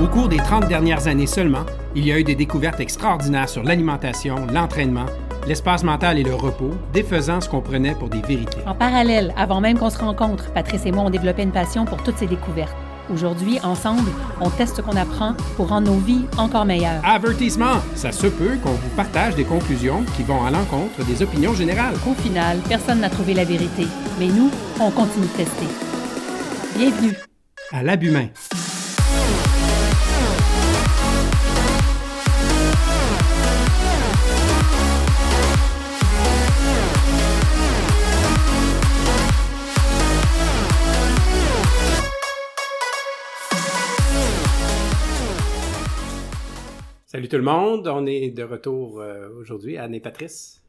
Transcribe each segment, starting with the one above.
Au cours des 30 dernières années seulement, il y a eu des découvertes extraordinaires sur l'alimentation, l'entraînement, l'espace mental et le repos, défaisant ce qu'on prenait pour des vérités. En parallèle, avant même qu'on se rencontre, Patrice et moi ont développé une passion pour toutes ces découvertes. Aujourd'hui, ensemble, on teste ce qu'on apprend pour rendre nos vies encore meilleures. Avertissement! Ça se peut qu'on vous partage des conclusions qui vont à l'encontre des opinions générales. Au final, personne n'a trouvé la vérité, mais nous, on continue de tester. Bienvenue À l'abhumain. Salut tout le monde, on est de retour euh, aujourd'hui, Anne et Patrice,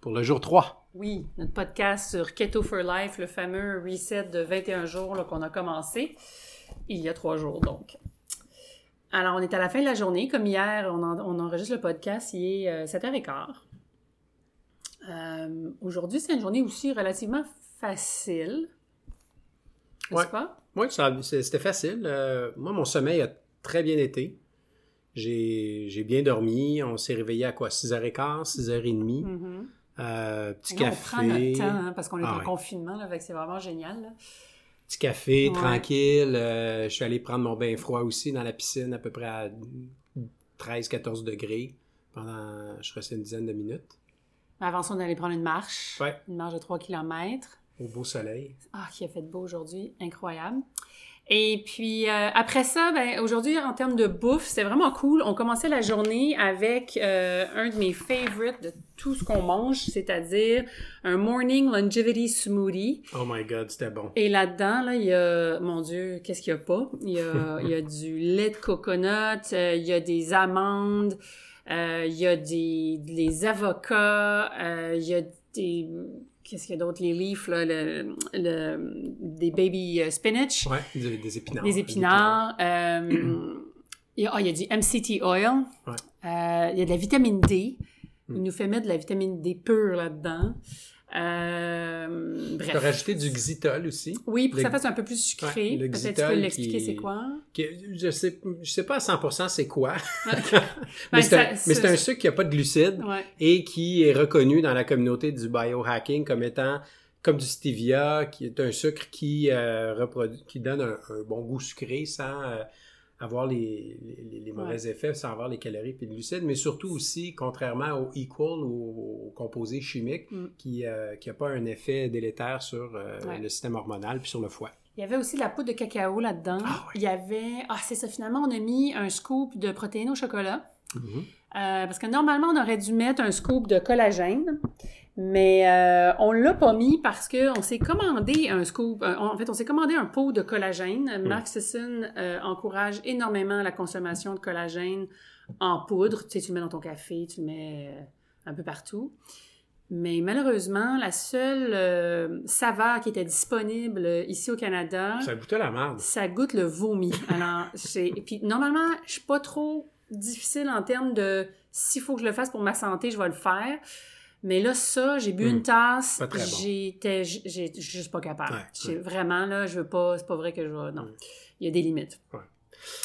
pour le jour 3. Oui, notre podcast sur Keto for Life, le fameux reset de 21 jours qu'on a commencé il y a trois jours donc. Alors, on est à la fin de la journée. Comme hier, on, en- on enregistre le podcast, il est euh, 7h15. Euh, Aujourd'hui, c'est une journée aussi relativement facile. N'est-ce Ouais. pas? Oui, c'était facile. Euh, moi, mon sommeil a très bien été. J'ai bien dormi. On s'est réveillé à quoi? 6h15, 6h30. Mhm. Euh, petit Et là, on café. prend notre temps hein, parce qu'on est Ah en ouais. confinement, là, c'est vraiment génial. là. Petit café, Ouais. tranquille. Euh, je suis allé prendre mon bain froid aussi dans la piscine à peu près à 13-14 degrés pendant, je crois, c'est une dizaine de minutes. Avant ça, on allait prendre une marche. Ouais. Une marche de 3 km. Au beau soleil. Ah, qui a fait beau aujourd'hui, incroyable. Et puis euh, après ça, ben, aujourd'hui, en termes de bouffe, c'était vraiment cool. On commençait la journée avec euh, un de mes favorites de tout ce qu'on mange, c'est-à-dire un Morning Longevity Smoothie. Oh my God, c'était bon. Et là-dedans, là, il y a, mon Dieu, qu'est-ce qu'il y a pas? Il y a, il y a du lait de coconut, euh, il y a des amandes, il y a des, des avocats, il y a des, qu'est-ce qu'il y a d'autre? Les leafs, là, le, le- des baby euh, spinach, Ouais, des, des épinards. des épinards, euh, il y a, ah, il y a du MCT oil, Ouais. euh, il y a de la vitamine D. Mm. Il nous fait mettre de la vitamine D pure là-dedans. Euh, Tu peux bref. rajouter du xytol aussi. Oui, pour que ça fasse un peu plus sucré. Ouais, Peut-être tu peux l'expliquer c'est quoi? Je sais, je sais pas à 100% c'est quoi. Ben, mais c'est un, sucre qui a pas de glucides. Ouais. et qui est reconnu dans la communauté du biohacking comme étant comme du stevia, qui est un sucre qui, euh, reproduit, qui donne un, un bon goût sucré sans euh, avoir les, les, les mauvais effets, sans avoir les calories et les glucides, mais surtout aussi, contrairement au equal ou au composé chimique, Mm. qui n'a pas un effet délétère sur euh, Ouais. le système hormonal puis sur le foie. Il y avait aussi de la poudre de cacao là-dedans. Ah. Il y avait... Ah, c'est ça. Finalement, on a mis un scoop de protéines au chocolat. Mhm. Euh, parce que normalement, on aurait dû mettre un scoop de collagène. Mais euh, on l'a pas mis parce que on s'est commandé un scoop. euh, en fait, on s'est commandé un pot de collagène. Mark Sisson euh, encourage énormément la consommation de collagène en poudre. Tu sais, tu le mets dans ton café, tu le mets euh, un peu partout. Mais malheureusement, la seule euh, saveur qui était disponible euh, ici au Canada, Ça goûtait la merde. ça goûte le vomi. Alors, puis, normalement, je suis pas trop difficile en termes de s'il faut que je le fasse pour ma santé, je vais le faire. Mais là, ça, j'ai bu Hmm. une tasse, bon. j'étais, juste pas capable. Ouais, J'ai- ouais. Vraiment, là, je veux pas, c'est pas vrai que je vais, non. Ouais. Il y a des limites. Ouais.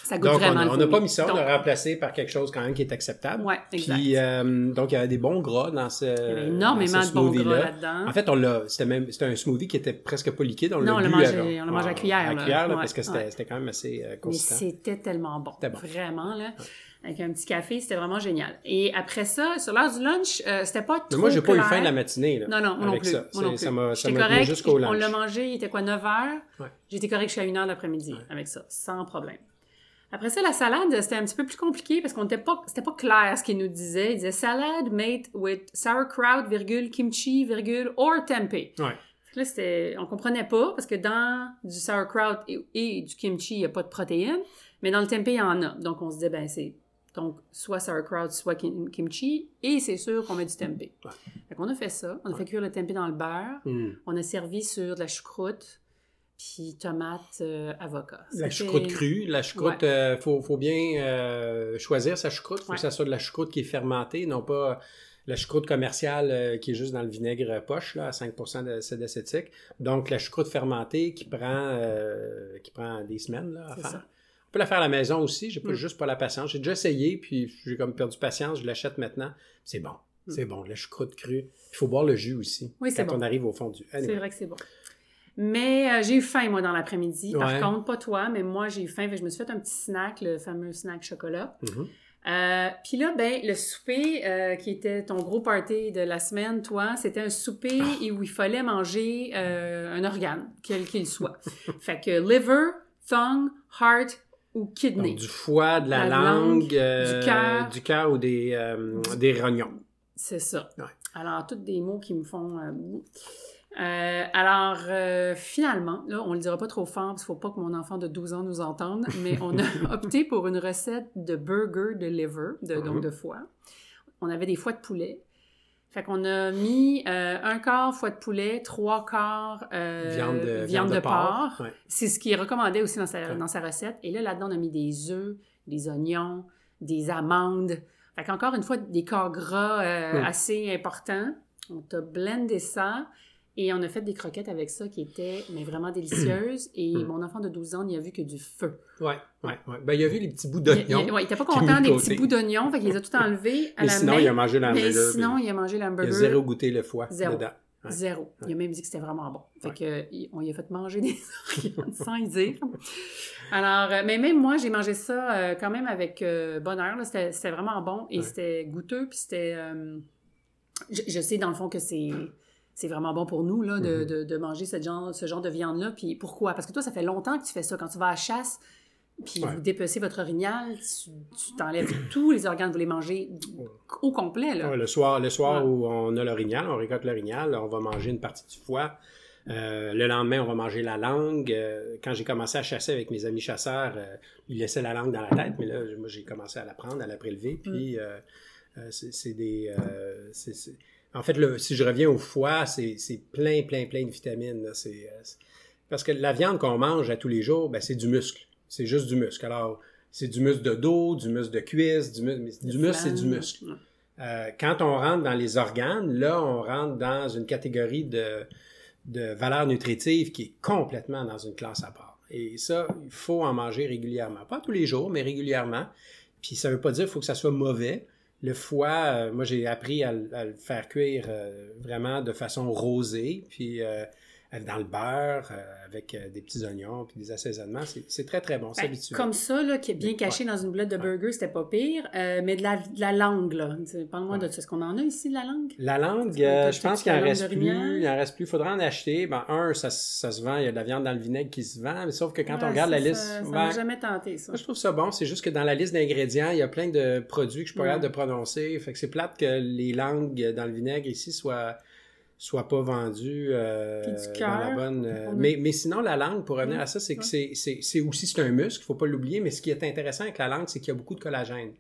Ça goûte Donc, on vraiment on n'a pas mis ça, on l'a remplacé par quelque chose quand même qui est acceptable. Ouais, exact. Puis, euh, donc, il y avait des bons gras dans ce. Il y avait énormément de bons gras là-dedans. En fait, on l'a, c'était même, c'était un smoothie qui était presque pas liquide. On Non, on l'a mangé- on l'a mangé à cuillère, À cuillère, là, Ouais, parce que c'était, ouais. quand même assez euh, Mais consistant. c'était tellement bon. Vraiment, là. Avec un petit café, c'était vraiment génial. Et après ça, sur l'heure du lunch, euh, c'était pas trop Mais moi, j'ai pas eu faim de la matinée. Là, Non, non, moi non avec plus. Ça, Moi non plus. ça m'a, correct. jusqu'au On lunch. l'a mangé, il était quoi, 9 heures? Ouais. J'étais correct jusqu'à 1 heure l'après-midi Ouais. avec ça, sans problème. Après ça, la salade, c'était un petit peu plus compliqué parce qu'on n'était pas, c'était pas clair ce qu'il nous disait. Il disait salade made with sauerkraut, virgule, kimchi, virgule, or tempeh. Ouais. Là, c'était, on comprenait pas parce que dans du sauerkraut et, et du kimchi, il n'y a pas de protéines, mais dans le tempeh, il y en a. Donc, on se disait, ben, c'est donc soit sauerkraut, soit kim- kimchi, et c'est sûr qu'on met du tempeh. Ouais. Fait qu'on a fait ça. On a fait cuire le tempeh dans le beurre. Hmm. On a servi sur de la choucroute, puis tomate, euh, avocat. La choucroute crue. La choucroute, euh, faut, faut bien euh, choisir sa choucroute. faut Ouais. que ça soit de la choucroute qui est fermentée, non pas la choucroute commerciale euh, qui est juste dans le vinaigre poche, là, à 5% d'acide acétique. Donc, la choucroute fermentée qui prend, euh, qui prend des semaines là, à faire. ça. On peut la faire à la maison aussi. J'ai pas Mm. juste pas la patience. J'ai déjà essayé, puis j'ai comme perdu patience. Je l'achète maintenant. C'est bon. Mm. C'est bon. La choucroute crue. Il faut boire le jus aussi. Oui, c'est quand bon. on arrive au fond du. C'est vrai que c'est bon. Mais euh, j'ai eu faim, moi, dans l'après-midi. Ouais. Par contre, pas toi, mais moi, j'ai eu faim. Je me suis fait un petit snack, le fameux snack chocolat. Mhm. Euh, Puis là, ben, le souper, euh, qui était ton gros party de la semaine, toi, c'était un souper et où il fallait manger euh, un organe, quel qu'il soit. fait que liver, tongue, heart ou kidney. Donc, du foie, de la, La langue, langue, euh, du cœur. du cœur ou des, euh, des rognons. C'est ça. Ouais. Alors, tous des mots qui me font... euh, alors, euh, finalement, là, on le dira pas trop fort parce qu'il faut pas que mon enfant de 12 ans nous entende, mais on a opté pour une recette de burger de liver, de, donc Mhm. de foie. On avait des foies de poulet. Fait qu'on a mis euh, un quart foie de poulet, trois quarts euh, viande de, viande de porc. Ouais. C'est ce qui est recommandé aussi dans sa, Ouais. dans sa recette. Et là, là-dedans, on a mis des œufs, des oignons, des amandes. Fait qu'encore une fois, des corps gras euh, assez importants. On t'a blendé ça et on a fait des croquettes avec ça qui étaient mais vraiment délicieuses. Et Hmm. mon enfant de 12 ans n'y a vu que du feu. Ouais, ouais, ouais. Ben, il a vu les petits bouts Il, il- d'oignons. ouais, il était pas content de des petits bouts d'oignons, fait qu'il les a tout enlevés à Mais la sinon, main. il a mangé l'hamburger. sinon, il a mangé il a l'hamburger. zéro goûté le foie Zéro. dedans. Ouais. Zéro. Il a même dit que c'était vraiment bon. Fait que, on lui a fait manger des organes sans y dire. Alors, euh, mais même moi, j'ai mangé ça euh, quand même avec euh, bonheur. C'était c'était vraiment bon et Ouais. c'était goûteux. Puis c'était. euh, je, je sais dans le fond que c'est. C'est vraiment bon pour nous là, de, Mhm. de, de manger ce genre, ce genre de viande-là. Puis pourquoi? Parce que toi, ça fait longtemps que tu fais ça. Quand tu vas à la chasse, puis Ouais. vous dépecez votre orignal, tu t'enlèves tous les organes, vous les mangez au complet. Là. Ouais, le soir, le soir Ouais. où on a l'orignal, on récolte l'orignal, on va manger une partie du foie. Euh, le lendemain, on va manger la langue. Euh, quand j'ai commencé à chasser avec mes amis chasseurs, euh, ils laissaient la langue dans la tête, mais là, moi, j'ai commencé à la prendre, à la prélever. Puis, euh, euh, c'est des. En fait, le- si je reviens au foie, c'est plein, plein, plein de vitamines. C'est, euh, c'est- Parce que la viande qu'on mange à tous les jours, ben, c'est du muscle. C'est juste du muscle. Alors, c'est du muscle de dos, du muscle de cuisse, du, mu- mais du muscle, c'est du muscle. Euh, quand on rentre dans les organes, là, on rentre dans une catégorie de, de valeur nutritive qui est complètement dans une classe à part. Et ça, il faut en manger régulièrement. Pas tous les jours, mais régulièrement. Puis ça veut pas dire qu'il faut que ça soit mauvais. Le foie, euh, moi, j'ai appris à, le- à le faire cuire euh, vraiment de façon rosée, puis euh, dans le beurre, euh, avec euh, des petits oignons, puis des assaisonnements. C'est c'est très, très bon. C'est Ben, habituel. comme ça, là, qui est bien caché dans une boulette de burger, c'était pas pire. Euh, mais de la, de la langue, là. Parle-moi Ouais. de ça. Est-ce qu'on en a ici, de la langue? La langue, euh, je pense qu'il en reste plus. Il en reste plus. Il faudra en acheter. Ben, un, ça, ça se vend. Il y a de la viande dans le vinaigre qui se vend. Mais sauf que quand Ouais, on regarde la liste. Ça, ben, m'a jamais tenté, ça. moi, je trouve ça bon. C'est juste que dans la liste d'ingrédients, il y a plein de produits que je suis pas capable de prononcer. Fait que c'est plate que les langues dans le vinaigre ici soient soient pas vendues euh, dans la bonne. euh, mais, mais sinon, la langue, pour revenir à ça, c'est que c'est- aussi c'est un muscle, il faut pas l'oublier. Mais ce qui est intéressant avec la langue, c'est qu'il y a beaucoup de collagène.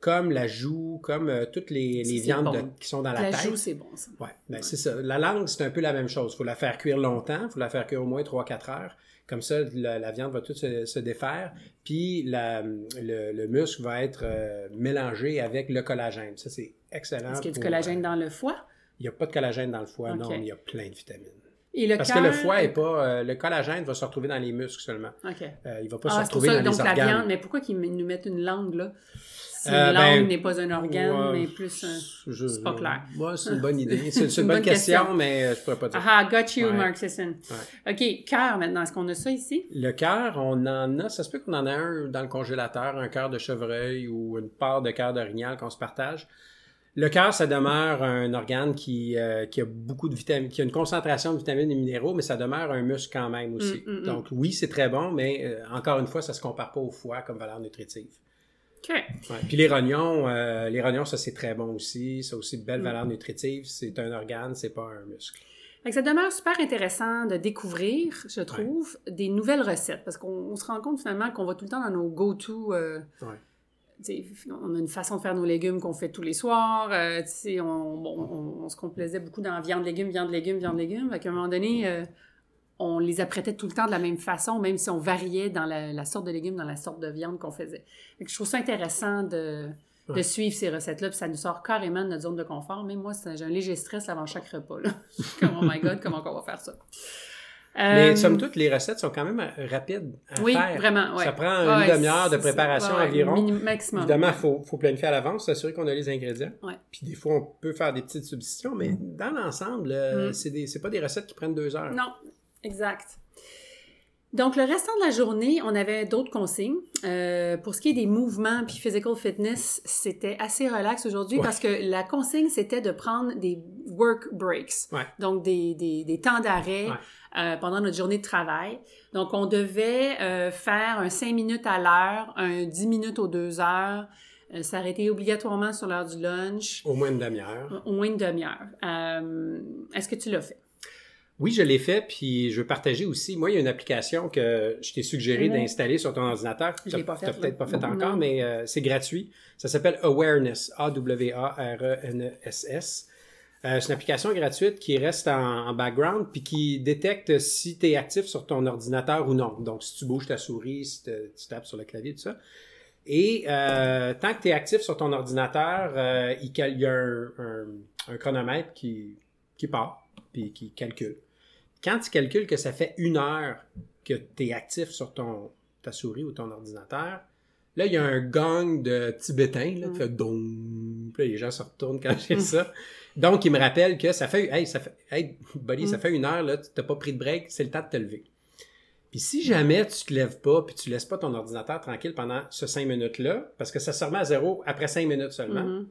Comme la joue, comme euh, toutes les, viandes bon. de- qui sont dans la, La tête. joue, c'est bon, ça. Ouais, ben c'est ça. La langue, c'est un peu la même chose. Il faut la faire cuire longtemps, il faut la faire cuire au moins 3-4 heures. Comme ça, la, la viande va toute se, se défaire. Puis la- le, le muscle va être mélangé avec le collagène. Ça, c'est excellent. Est-ce qu'il y a du collagène dans le foie? Il n'y a pas de collagène dans le foie, non, mais il y a plein de vitamines. Et le Parce que le foie est pas. euh, le collagène va se retrouver dans les muscles seulement. OK. Euh, il va pas Ah, se retrouver ça, dans donc les la organes. viande, mais pourquoi qu'ils nous mettent une langue, là? Si Euh, une ben, langue n'est pas un organe, Ouais, mais plus un... c'est pas clair. Ouais, c'est une bonne idée. C'est une, Une bonne bonne question, question. mais euh, je pourrais pas dire. Ah, got you, Ouais. Mark Sisson. OK, cœur maintenant. Est-ce qu'on a ça ici? Le cœur, on en a, ça se peut qu'on en a un dans le congélateur, un cœur de chevreuil ou une part de cœur d'orignal qu'on se partage. Le cœur, ça demeure un organe qui, euh, qui a beaucoup de vitamines, qui a une concentration de vitamines et minéraux, mais ça demeure un muscle quand même aussi. Mm, mm, mm. Donc oui, c'est très bon, mais euh, encore une fois, ça se compare pas au foie comme valeur nutritive. OK. Ouais. Puis les rognons, euh, les rognons, ça c'est très bon aussi, ça a aussi de belles Mm. valeurs nutritives. C'est un organe, c'est pas un muscle. Que ça demeure super intéressant de découvrir, je trouve, des nouvelles recettes. Parce qu'on on se rend compte finalement qu'on va tout le temps dans nos go-to. Ouais. On a une façon de faire nos légumes qu'on fait tous les soirs. euh, on, bon, on, on se complaisait beaucoup dans viande, légumes, viande, légumes, viande, légumes. Fait qu'à un moment donné, euh, on les apprêtait tout le temps de la même façon, même si on variait dans la, la sorte de légumes, dans la sorte de viande qu'on faisait. Fait que je trouve ça intéressant de, de Ouais. suivre ces recettes-là, puis ça nous sort carrément de notre zone de confort. Même moi, j'ai un léger stress avant chaque repas. Là. Comme, oh my God, comment on va faire ça? Mais Euh, somme toute, les recettes sont quand même euh, rapides à Oui, faire. vraiment, ouais. Ça prend une Ouais, demi-heure de préparation ouais, environ. maximum. Évidemment, il faut, faut planifier à l'avance, s'assurer qu'on a les ingrédients. Ouais. Puis des fois, on peut faire des petites substitutions, mais dans l'ensemble, euh, Mm. c'est pas des recettes qui prennent deux heures. Non, exact. Donc, le restant de la journée, on avait d'autres consignes. Euh, pour ce qui est des mouvements puis physical fitness, c'était assez relax aujourd'hui Ouais. parce que la consigne, c'était de prendre des work breaks. Ouais. Donc, des, des, des temps d'arrêt Ouais. euh, pendant notre journée de travail. Donc, on devait euh, faire un 5 minutes à l'heure, un 10 minutes aux 2 heures, euh, s'arrêter obligatoirement sur l'heure du lunch, Au moins une demi-heure. au moins une demi-heure. Est-ce que tu l'as fait? Oui, je l'ai fait, puis je veux partager aussi. Moi, il y a une application que je t'ai suggéré Mhm. d'installer sur ton ordinateur. Je l'ai pas peut-être pas fait Non. encore, mais euh, c'est gratuit. Ça s'appelle Awareness, A-W-A-R-E-N-E-S-S. Euh, c'est une application gratuite qui reste en, en background puis qui détecte si tu es actif sur ton ordinateur ou non. Donc, si tu bouges ta souris, si te- tu tapes sur le clavier, tout ça. Et euh, tant que tu es actif sur ton ordinateur, euh, il, il y a un, un- un chronomètre qui, qui part puis qui calcule. Quand tu calcules que ça fait une heure que tu es actif sur ton, ta souris ou ton ordinateur, là, il y a un gong de tibétain là, qui Mm. fait dong. Puis là, les gens se retournent quand j'ai ça. Donc, il me rappelle que ça fait, hey, ça fait, hey, buddy, ça Mm. fait une heure, là, tu n'as pas pris de break, c'est le temps de te lever. Puis si jamais tu te lèves pas, puis tu laisses pas ton ordinateur tranquille pendant ce cinq minutes-là, parce que ça se remet à zéro après cinq minutes seulement, Mhm.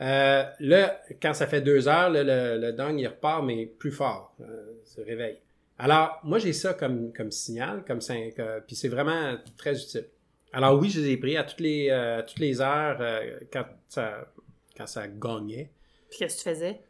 euh, là, quand ça fait deux heures, là, le, le dong, il repart, mais plus fort, euh, se réveille. Alors, moi, j'ai ça comme, comme signal, comme cinq, euh, puis c'est vraiment très utile. Alors oui, je les ai pris à toutes les, euh, à toutes les heures euh, quand, ça, quand ça gagnait. Puis qu'est-ce que tu faisais?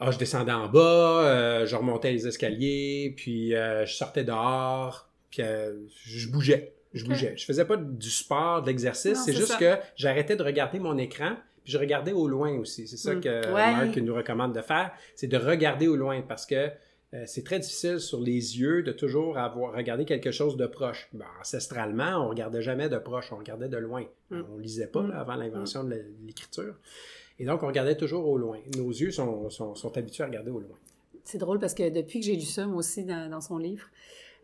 Ah, je descendais en bas, euh, je remontais les escaliers, puis euh, je sortais dehors, puis euh, je bougeais. Je bougeais. Je faisais pas du sport, de l'exercice. C'est juste ça. que j'arrêtais de regarder mon écran, puis je regardais au loin aussi. C'est ça Mm. que Ouais. Marc nous recommande de faire, c'est de regarder au loin parce que c'est très difficile sur les yeux de toujours avoir regardé quelque chose de proche. Ben, ancestralement, on regardait jamais de proche, on regardait de loin. Mm. On lisait pas Mm. là, avant l'invention de l'écriture. Et donc, on regardait toujours au loin. Nos yeux sont, sont, sont habitués à regarder au loin. C'est drôle parce que depuis que j'ai lu ça, moi aussi, dans, dans son livre,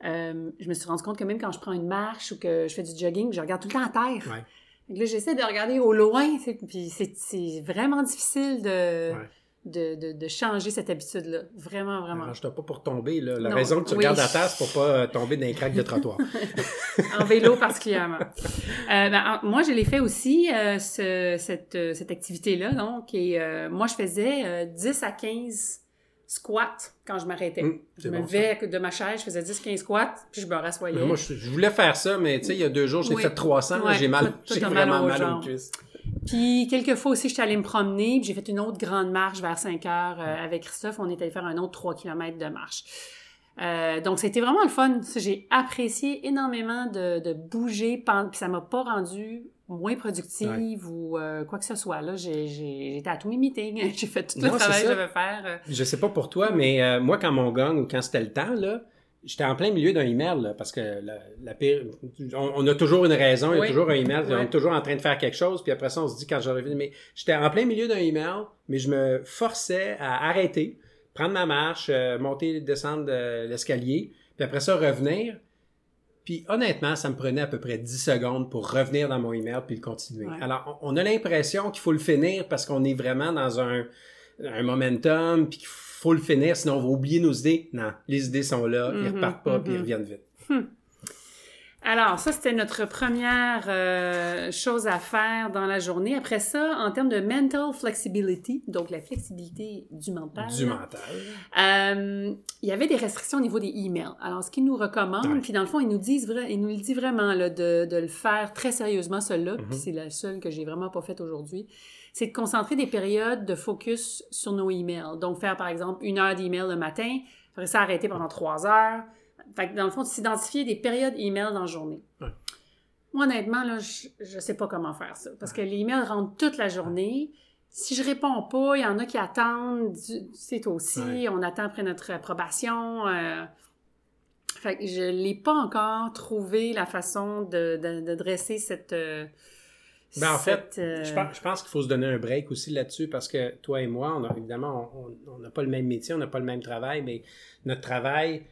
euh, je me suis rendu compte que même quand je prends une marche ou que je fais du jogging, je regarde tout le temps à terre. Ouais. Là, j'essaie de regarder au loin, puis c'est- c'est vraiment difficile de, Ouais. De, de, de changer cette habitude-là. Vraiment, vraiment. Arrange-toi pas pour tomber. Là. La Non, raison que tu oui. regardes à terre, c'est pour pas euh, tomber dans les craques de trottoir. en vélo particulièrement. Euh, ben, en- moi, je l'ai fait aussi, euh, ce- cette, cette activité-là. Donc, et euh, moi, je faisais euh, 10 à 15 squats quand je m'arrêtais. Hum, je me bon, ça. de ma chaise, je faisais 10-15 squats, puis je me rassoyais. Mais moi, je, je voulais faire ça, mais tu sais, il y a deux jours, j'ai Oui. fait 300. là, Ouais, j'ai mal, j'ai mal vraiment aux mal aux cuisses. Puis, quelques fois aussi, j'étais allée me promener, puis j'ai fait une autre grande marche vers 5 heures euh, avec Christophe. On est allé faire un autre 3 km de marche. Euh, donc, c'était vraiment le fun. J'ai apprécié énormément de, de bouger, puis ça m'a pas rendu moins productive ou euh, quoi que ce soit. Là, j'étais à tous mes meetings, j'ai fait tout le Non, travail que je devais faire. Je sais pas pour toi, mais euh, moi, quand mon gang ou quand c'était le temps, là, j'étais en plein milieu d'un email, là, parce que la, la pire, on, on a toujours une raison, il y a Oui. toujours un email, on est toujours en train de faire quelque chose, puis après ça, on se dit quand j'aurais fini, mais j'étais en plein milieu d'un email, mais je me forçais à arrêter, prendre ma marche, euh, monter, descendre de l'escalier, puis après ça, revenir. Puis honnêtement, ça me prenait à peu près 10 secondes pour revenir dans mon email puis le continuer. Ouais. Alors, on on a l'impression qu'il faut le finir parce qu'on est vraiment dans un, un momentum puis qu'il faut le finir, sinon on va oublier nos idées. Non, les idées sont là, ils Mhm, repartent pas puis ils mhm. reviennent vite. Alors, ça, c'était notre première euh, chose à faire dans la journée. Après ça, en termes de mental flexibility, donc la flexibilité du mental. Du mental. Euh, il y avait des restrictions au niveau des emails. Alors, ce qu'ils nous recommandent, Ouais. puis dans le fond, ils nous disent, ils nous le disent vraiment là, de, de le faire très sérieusement, celui-là, Mhm. puis c'est la seule que j'ai vraiment pas faite aujourd'hui, c'est de concentrer des périodes de focus sur nos emails. Donc, faire par exemple une heure d'email le matin, après ça arrêter pendant trois heures. Fait que dans le fond, s'identifier des périodes email dans la journée. Ouais. Moi, honnêtement, là, je, je sais pas comment faire ça. Parce que les emails rentrent toute la journée. Si je réponds pas, il y en a qui attendent. C'est toi aussi. Ouais. On attend après notre approbation. euh. Fait que je l'ai pas encore trouvé la façon de, de, de dresser cette. euh, Ben, en fait, euh, Je pense, qu'il faut se donner un break aussi là-dessus parce que toi et moi, on a, évidemment, on- n'a pas le même métier, on n'a pas le même travail, mais notre travail,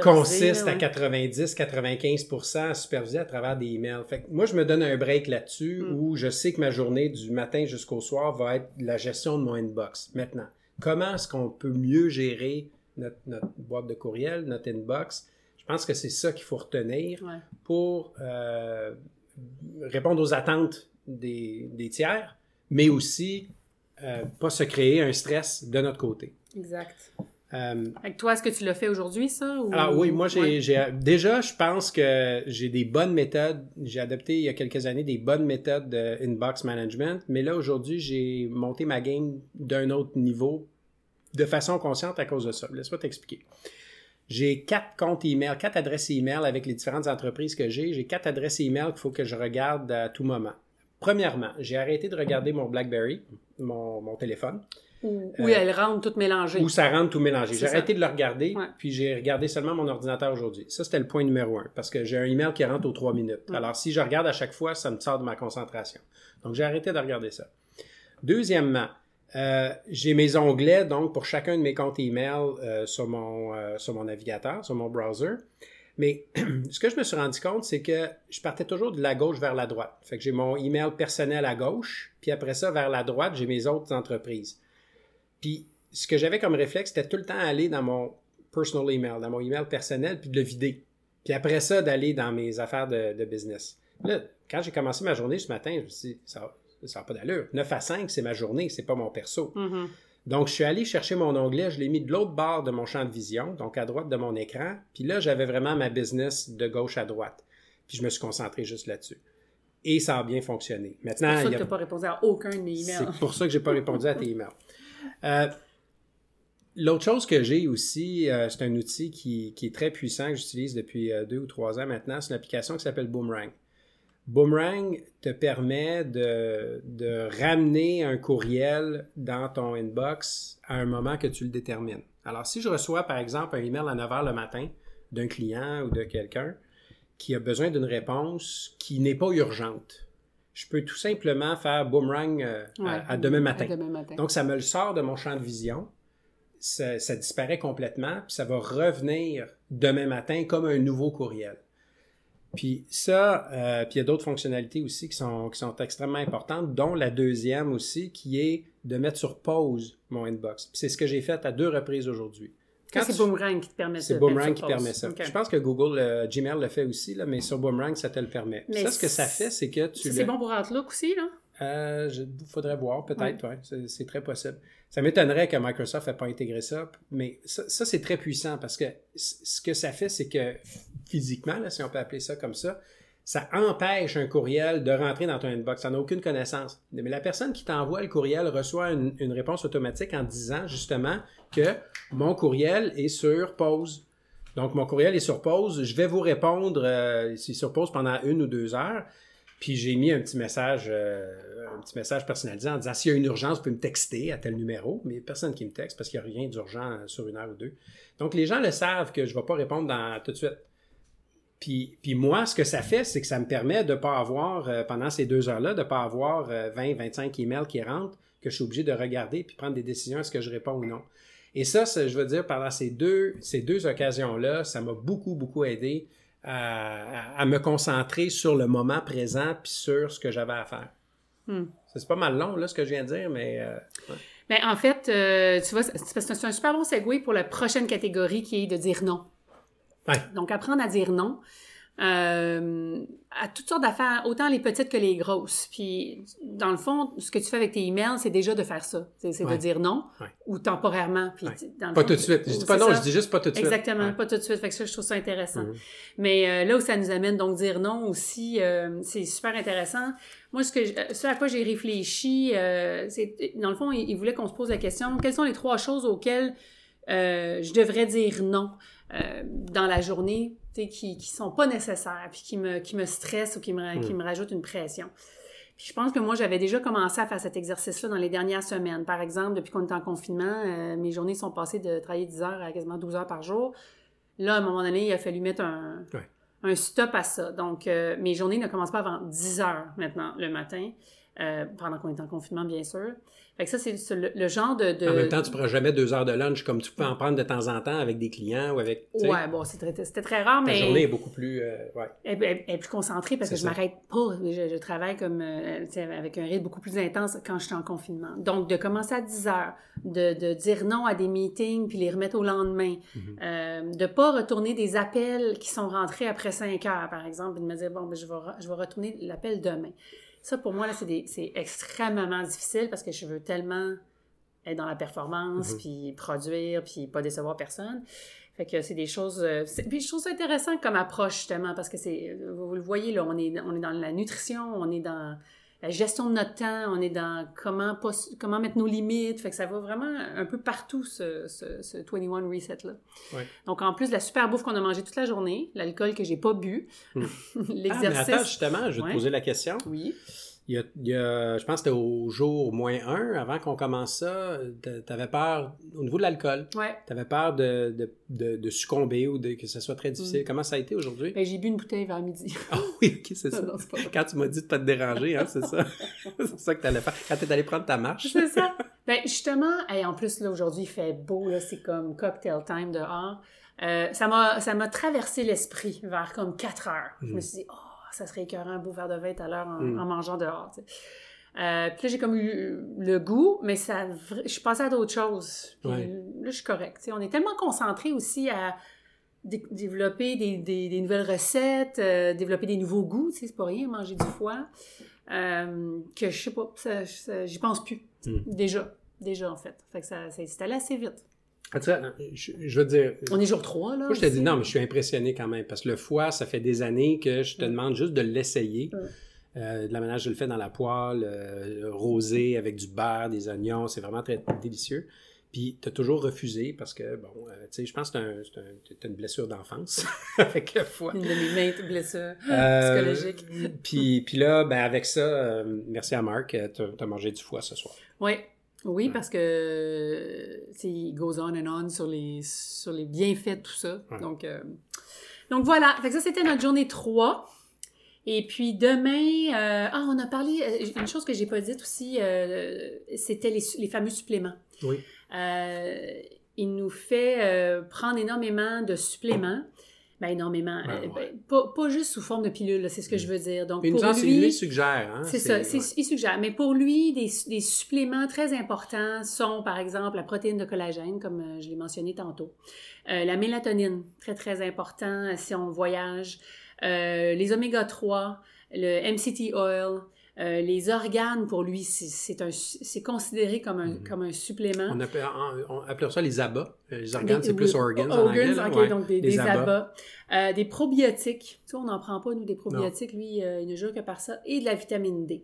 consiste à 90-95% à superviser à travers des emails. Fait que moi, je me donne un break là-dessus Mm. où je sais que ma journée du matin jusqu'au soir va être la gestion de mon inbox. Maintenant, comment est-ce qu'on peut mieux gérer notre, notre boîte de courriel, notre inbox? Je pense que c'est ça qu'il faut retenir Ouais. pour euh, répondre aux attentes des, des tiers, mais aussi euh, pas se créer un stress de notre côté. Exact. Euh, Avec toi, est-ce que tu l'as fait aujourd'hui, ça? Ou... alors oui, moi j'ai, Ouais. j'ai- déjà je pense que j'ai des bonnes méthodes. J'ai adopté il y a quelques années des bonnes méthodes de inbox management, mais là aujourd'hui j'ai monté ma game d'un autre niveau de façon consciente à cause de ça. Laisse-moi t'expliquer. J'ai quatre comptes email, quatre adresses email avec les différentes entreprises que j'ai. J'ai quatre adresses email qu'il faut que je regarde à tout moment. Premièrement, j'ai arrêté de regarder mon BlackBerry, mon, mon téléphone, Où, Euh, où elles rentrent toutes mélangées. où ça rentre tout mélangé. J'ai arrêté de le regarder, Ouais. puis j'ai regardé seulement mon ordinateur aujourd'hui. Ça, c'était le point numéro un, parce que j'ai un email qui rentre aux trois minutes. Alors, si je regarde à chaque fois, ça me sort de ma concentration. Donc, j'ai arrêté de regarder ça. Deuxièmement, euh, j'ai mes onglets, donc, pour chacun de mes comptes email euh, sur, mon, euh, sur mon navigateur, sur mon browser. Mais ce que je me suis rendu compte, c'est que je partais toujours de la gauche vers la droite. Fait que j'ai mon email personnel à gauche, puis après ça, vers la droite, j'ai mes autres entreprises. Puis ce que j'avais comme réflexe, c'était tout le temps aller dans mon personal email, dans mon email personnel, puis de le vider. Puis après ça, d'aller dans mes affaires de, business. Là, quand j'ai commencé ma journée ce matin, je me suis dit, ça n'a pas d'allure. 9 à 5, c'est ma journée, c'est pas mon perso. Mhm. Donc, je suis allé chercher mon onglet, je l'ai mis de l'autre bord de mon champ de vision, donc à droite de mon écran. Puis là, j'avais vraiment ma business de gauche à droite. Puis je me suis concentré juste là-dessus. Et ça a bien fonctionné. C'est pour ça que tu n'as pas répondu à aucun de mes emails. c'est pour ça que j'ai pas répondu à tes emails. Euh, L'autre chose que j'ai aussi, euh, c'est un outil qui, qui est très puissant que j'utilise depuis euh, deux ou trois ans maintenant. C'est une application qui s'appelle Boomerang. Boomerang te permet de, de ramener un courriel dans ton inbox à un moment que tu le détermines. Alors, si je reçois, par exemple, un email à 9 h le matin d'un client ou de quelqu'un qui a besoin d'une réponse qui n'est pas urgente, je peux tout simplement faire boomerang euh, à- Ouais. à, demain matin. À demain matin. Donc, ça me le sort de mon champ de vision. Ça, ça disparaît complètement, puis ça va revenir demain matin comme un nouveau courriel. Puis ça, euh, puis il y a d'autres fonctionnalités aussi qui sont, qui sont extrêmement importantes, dont la deuxième aussi, qui est de mettre sur pause mon inbox. Puis c'est ce que j'ai fait à deux reprises aujourd'hui. Ça, c'est tu- Boomerang qui te permet c'est de Boomerang qui permet ça. Je pense que Google, euh, Gmail le fait aussi, là, mais sur Boomerang, ça te le permet. Mais ça, ce que ça fait, c'est que tu Ça, le- C'est bon pour Outlook aussi, là? euh, je, faudrait voir, peut-être, ouais. c'est, c'est très possible. Ça m'étonnerait que Microsoft n'ait pas intégré ça, mais ça, ça, c'est très puissant parce que ce que ça fait, c'est que physiquement, là, si on peut appeler ça comme ça, ça empêche un courriel de rentrer dans ton inbox. Ça n'a aucune connaissance. Mais la personne qui t'envoie le courriel reçoit une, réponse automatique en disant justement que mon courriel est sur pause. Donc, mon courriel est sur pause. Je vais vous répondre, euh, sur pause pendant une ou deux heures. Puis j'ai mis un petit message, euh, un petit message personnalisé en disant s'il y a une urgence, vous pouvez me texter à tel numéro, mais personne qui me texte parce qu'il n'y a rien d'urgent sur une heure ou deux. Donc les gens le savent que je ne vais pas répondre dans, tout de suite. Puis, puis moi, ce que ça fait, c'est que ça me permet de ne pas avoir, euh, pendant ces deux heures-là, de ne pas avoir euh, 20, 25 emails qui rentrent, que je suis obligé de regarder puis prendre des décisions, est-ce que je réponds ou non. Et ça, je veux dire, pendant ces deux, ces deux occasions-là, ça m'a beaucoup, beaucoup aidé à, à- à me concentrer sur le moment présent puis sur ce que j'avais à faire. Hmm. C'est pas mal long, là, ce que je viens de dire, mais euh, Ben, en fait, euh, tu vois, c'est un super bon segue pour la prochaine catégorie qui est de dire non. Ouais. Donc, apprendre à dire non euh, à toutes sortes d'affaires, autant les petites que les grosses. Puis, dans le fond, ce que tu fais avec tes emails, c'est déjà de faire ça. C'est de dire non Ouais. ou temporairement. Puis, dans le pas fond, tout de suite. Je dis pas non, je dis juste pas tout de suite. Exactement, pas tout de suite. Fait que ça, je trouve ça intéressant. Mhm. Mais euh, là où ça nous amène, donc dire non aussi, euh, c'est super intéressant. Moi, ce, que je- ce à quoi j'ai réfléchi, euh, c'est, dans le fond, il, il voulait qu'on se pose la question, quelles sont les trois choses auxquelles euh, je devrais dire non euh, dans la journée, tu sais, qui, qui sont pas nécessaires, puis qui me, qui me stressent ou qui me, qui me rajoutent une pression. Puis je pense que moi, j'avais déjà commencé à faire cet exercice-là dans les dernières semaines. Par exemple, depuis qu'on est en confinement, euh, mes journées sont passées de travailler 10 heures à quasiment 12 heures par jour. Là, à un moment donné, il a fallu mettre un, Ouais. un stop à ça. Donc, mes journées ne commencent pas avant 10 heures maintenant le matin. Euh, pendant qu'on est en confinement, bien sûr. Fait que ça, c'est le, le, genre de, de, En même temps, tu ne prends jamais deux heures de lunch comme tu peux en prendre de temps en temps avec des clients ou avec. Ouais, bon, c'était très, très rare, mais. La journée est beaucoup plus. Euh, ouais. elle, elle, elle, est plus concentrée parce que je m'arrête pas. Je, je, travaille comme euh, avec un rythme beaucoup plus intense quand je suis en confinement. Donc, de commencer à 10 heures, de, de dire non à des meetings puis les remettre au lendemain, mm -hmm. de pas retourner des appels qui sont rentrés après 5 heures, par exemple, et de me dire, bon, ben, je, vais, je vais retourner l'appel demain. Ça, pour moi, là, c'est extrêmement difficile parce que je veux tellement être dans la performance, mm -hmm. puis produire, puis pas décevoir personne. Fait que c'est des choses... Euh, puis je trouve ça intéressant comme approche, justement, parce que c'est... Vous le voyez, là, on est, on est dans la nutrition, on est dans la gestion de notre temps, on est dans comment, comment mettre nos limites. Fait que ça va vraiment un peu partout, ce, ce, ce 21 Reset-là. Ouais. Donc, en plus de la super bouffe qu'on a mangée toute la journée, l'alcool que j'ai pas bu, mm. l'exercice... Ah, mais attends, justement, je vais ouais. te poser la question. Oui. Il y, a, il y a, je pense que c'était au jour moins un, avant qu'on commence ça, tu avais peur, au niveau de l'alcool, ouais. tu avais peur de, de, de, de, succomber ou de, que ce soit très difficile. Mm. Comment ça a été aujourd'hui? Ben, j'ai bu une bouteille vers midi. Ah oui, ok, c'est ça. Non, Quand tu m'as dit de pas te déranger, hein, c'est ça. c'est ça que tu allais faire. Quand tu es allé prendre ta marche. C'est ça. Ben, justement, et en plus, là, aujourd'hui, il fait beau, là, c'est comme cocktail time dehors. Euh, ça m'a traversé l'esprit vers comme 4 heures. Mm. Je me suis dit, oh, ça serait écœurant un beau verre de vin tout à l'heure en, mm. en, mangeant dehors. Tu sais. euh, puis là, j'ai comme eu le goût, mais ça, je suis passée à d'autres choses. Puis ouais. Là, je suis correcte. On est tellement concentré aussi à développer des, des, des, nouvelles recettes, euh, développer des nouveaux goûts. C'est pas rien, manger du foie. Euh, que je sais pas, j'y pense plus. Mm. Déjà. Déjà, en fait. Fait que ça, s'est allé assez vite. Je, je veux dire. On est jour 3, là. Moi, je te dis non, mais je suis impressionné quand même. Parce que le foie, ça fait des années que je te Mm. demande juste de l'essayer. Mm. Euh, de la manière je le fais dans la poêle, euh, rosé avec du beurre, des oignons, c'est vraiment très délicieux. Puis tu as toujours refusé parce que, bon, euh, tu sais, je pense que tu as, une blessure d'enfance avec le foie. Une de mes maintes blessures Euh, psychologiques. puis, puis là, ben avec ça, euh, merci à Marc, tu as, mangé du foie ce soir. Oui, oui, parce que il goes on and on sur les, sur les bienfaits de tout ça. Ouais. Donc, euh, donc voilà, fait que ça c'était notre journée 3. Et puis demain, euh, ah, on a parlé, euh, une chose que j'ai pas dite aussi, euh, c'était les, les, fameux suppléments. Oui. Il nous fait prendre énormément de suppléments. Ben, énormément. Ben, ouais. ben, pas, pas, juste sous forme de pilule, c'est ce que je veux dire. Donc, Mais pour lui, lui suggère. Hein, c'est ça, ouais. il suggère. Mais pour lui, des, des, suppléments très importants sont, par exemple, la protéine de collagène, comme euh, je l'ai mentionné tantôt. Euh, la mélatonine, très, très important si on voyage. Euh, les oméga 3, le MCT oil, euh, les organes, pour lui, c'est considéré comme un, mm -hmm. comme un supplément. On appelle, on appelle ça les abats. Les organes, c'est plus organs. Organs, anglais, ouais. donc des, abats. abats. Euh, des probiotiques. Tu sais, on n'en prend pas, nous, des probiotiques. Non. Lui, euh, il ne jure que par ça. Et de la vitamine D.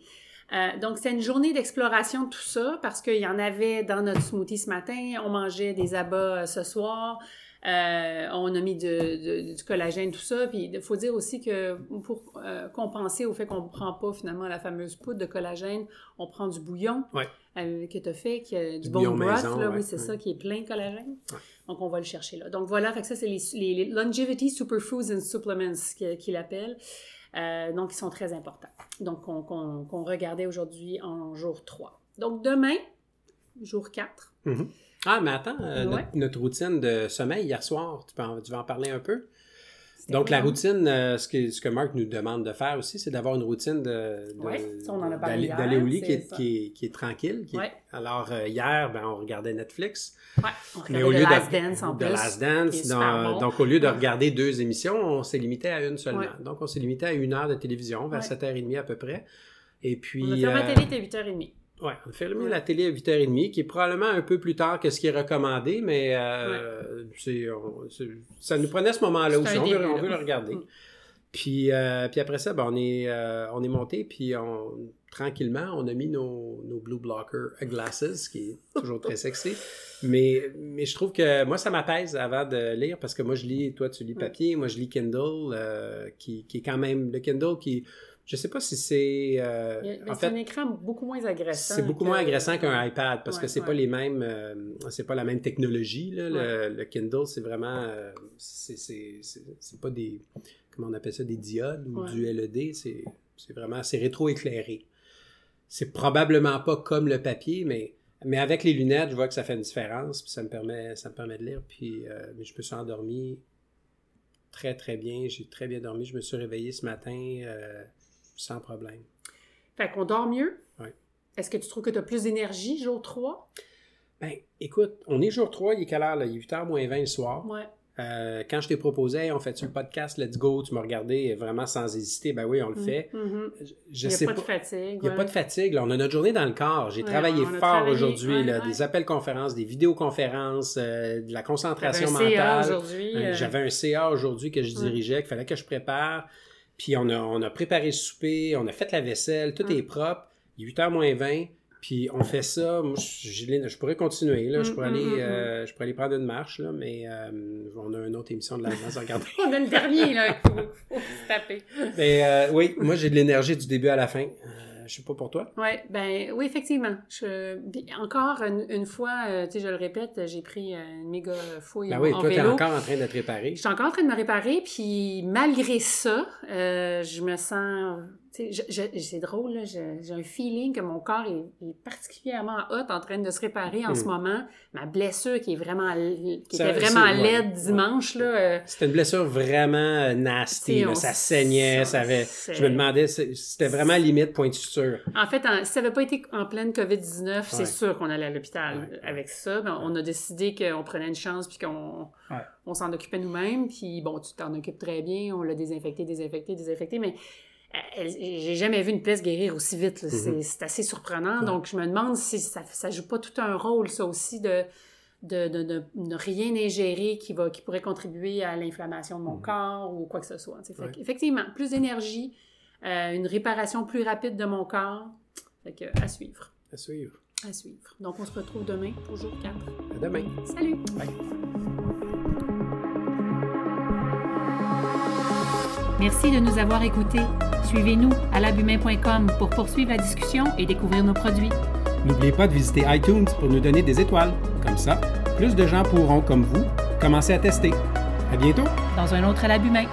Euh, donc, c'est une journée d'exploration de tout ça parce qu'il y en avait dans notre smoothie ce matin. On mangeait des abats euh, ce soir. Euh, on a mis de, de, du collagène, tout ça. Puis il faut dire aussi que pour euh, compenser au fait qu'on ne prend pas finalement la fameuse poudre de collagène, on prend du bouillon ouais. euh, que tu as fait, qui a du, du bon broth, maison, là, ouais, oui, c'est ouais. ça, qui est plein de collagène. Donc on va le chercher là. Donc voilà, fait que ça, c'est les, les, les, Longevity Superfoods and Supplements qu'il qu appelle. Donc, ils sont très importants. Donc, qu'on qu qu regardait aujourd'hui en jour 3. Donc, demain, jour 4. Mm -hmm. Ah, mais attends, euh, ouais. notre, notre, routine de sommeil hier soir, tu, peux en, tu vas en parler un peu? Donc, la routine, euh, ce, que, ce que Marc nous demande de faire aussi, c'est d'avoir une routine de, d'aller au lit qui est, qui, est, qui est, tranquille. Qui ouais. est... Alors, euh, hier, ben, on regardait Netflix. Ouais, on regardait mais au lieu de Last Dance en de plus. Last Dance. Donc, bon. donc, au lieu de regarder deux émissions, on s'est limité à une seulement. Donc, on s'est limité à une heure de télévision, vers 7h30 à peu près. Et puis... On a fermé la télé, c'était 8h30. Oui, on a fermé ouais. la télé à 8h30, qui est probablement un peu plus tard que ce qui est recommandé, mais euh, ouais. on, ça nous prenait ce moment-là aussi. On, veut, on veut le regarder. Mm. Puis, euh, puis après ça, ben, on, est, euh, on est monté, puis on, tranquillement, on a mis nos, nos Blue Blocker Glasses, qui est toujours très sexy. Mais, mais je trouve que moi, ça m'apaise avant de lire, parce que moi, je lis, toi, tu lis papier, moi, je lis Kindle, qui, qui est quand même le Kindle qui je sais pas si c'est. Euh, en fait, un écran beaucoup moins agressant. C'est beaucoup que... moins agressant qu'un iPad parce ouais, que c'est ouais. pas les mêmes. Euh, c'est pas la même technologie. Là, ouais. le, le, Kindle, c'est vraiment. Euh, c'est pas des. Comment on appelle ça Des diodes ou du LED. C'est vraiment. C'est rétroéclairé. c'est probablement pas comme le papier, mais, mais avec les lunettes, je vois que ça fait une différence, puis ça me permet, ça me permet de lire. Puis euh, mais je me suis endormi très, très bien. J'ai très bien dormi. Je me suis réveillé ce matin euh, sans problème. Fait qu'on dort mieux? Oui. Est-ce que tu trouves que tu as plus d'énergie jour 3? Ben, écoute, on est jour 3, il est quelle heure? Là? Il est 8h moins 20 le soir. Ouais. Euh, quand je t'ai proposé, Hey, on fait-tu le podcast, let's go, tu m'as regardé vraiment sans hésiter, ben oui, on le fait. Mhm. Je, je Il n'y a sais pas pas. de fatigue. Il n'y a ouais. pas de fatigue. Là. On a notre journée dans le corps. J'ai Ouais, travaillé fort aujourd'hui. ouais. Des appels conférences, des vidéoconférences, euh, de la J'avais concentration un CA mentale. aujourd'hui. Euh, euh, J'avais un CA aujourd'hui que je dirigeais, qu'il fallait que je prépare. Puis on a, on a préparé le souper, on a fait la vaisselle, tout Ouais. est propre. Il est 8h moins 20. Puis on fait ça. Moi, je, pourrais continuer. Là. Je, pourrais Mm, aller, mm, mm, euh, je pourrais aller prendre une marche, là, mais euh, on a une autre émission de la à regarder. On a le dernier, là, qu'il faut, faut se taper. Mais euh, oui, moi j'ai de l'énergie du début à la fin. Euh, je sais pas pour toi. Ouais, ben oui, effectivement. Je, encore une, une fois, euh, tu sais, je le répète, j'ai pris euh, une méga fouille Ben en, oui, en toi, t'es encore en train de te réparer. Je suis encore en train de me réparer, puis malgré ça, euh, je me sens. C'est drôle, j'ai un feeling que mon corps est, est particulièrement hot en train de se réparer en Hmm. ce moment. Ma blessure qui est vraiment qui Ça- était vraiment laide ouais. dimanche, euh, C'était une blessure vraiment euh, nasty. Là. ça saignait, ça avait. Je me demandais, c'était vraiment limite point de suture. En fait, en- si ça n'avait pas été en pleine COVID-19, Ouais. c'est sûr qu'on allait à l'hôpital avec ça. Ben, on a décidé qu'on prenait une chance puis qu'on on s'en occupait nous-mêmes. Puis bon, tu t'en occupes très bien. On l'a désinfecté, désinfecté, désinfecté. Mais j'ai jamais vu une se guérir aussi vite. Mhm. C'est assez surprenant. Ouais. Donc, je me demande si ça, ça joue pas tout un rôle, ça aussi, de de, de, de ne rien ingérer qui, va, qui pourrait contribuer à l'inflammation de mon Mhm. corps ou quoi que ce soit. Fait Ouais. Effectivement, plus d'énergie, euh, une réparation plus rapide de mon corps. Fait que, à suivre. À suivre. À suivre. Donc, on se retrouve demain pour jour 4. À demain. Salut! Bye. Merci de nous avoir écoutés. Suivez-nous à labumain.com pour poursuivre la discussion et découvrir nos produits. N'oubliez pas de visiter iTunes pour nous donner des étoiles. Comme ça, plus de gens pourront, comme vous, commencer à tester. À bientôt! Dans un autre à l'abus main.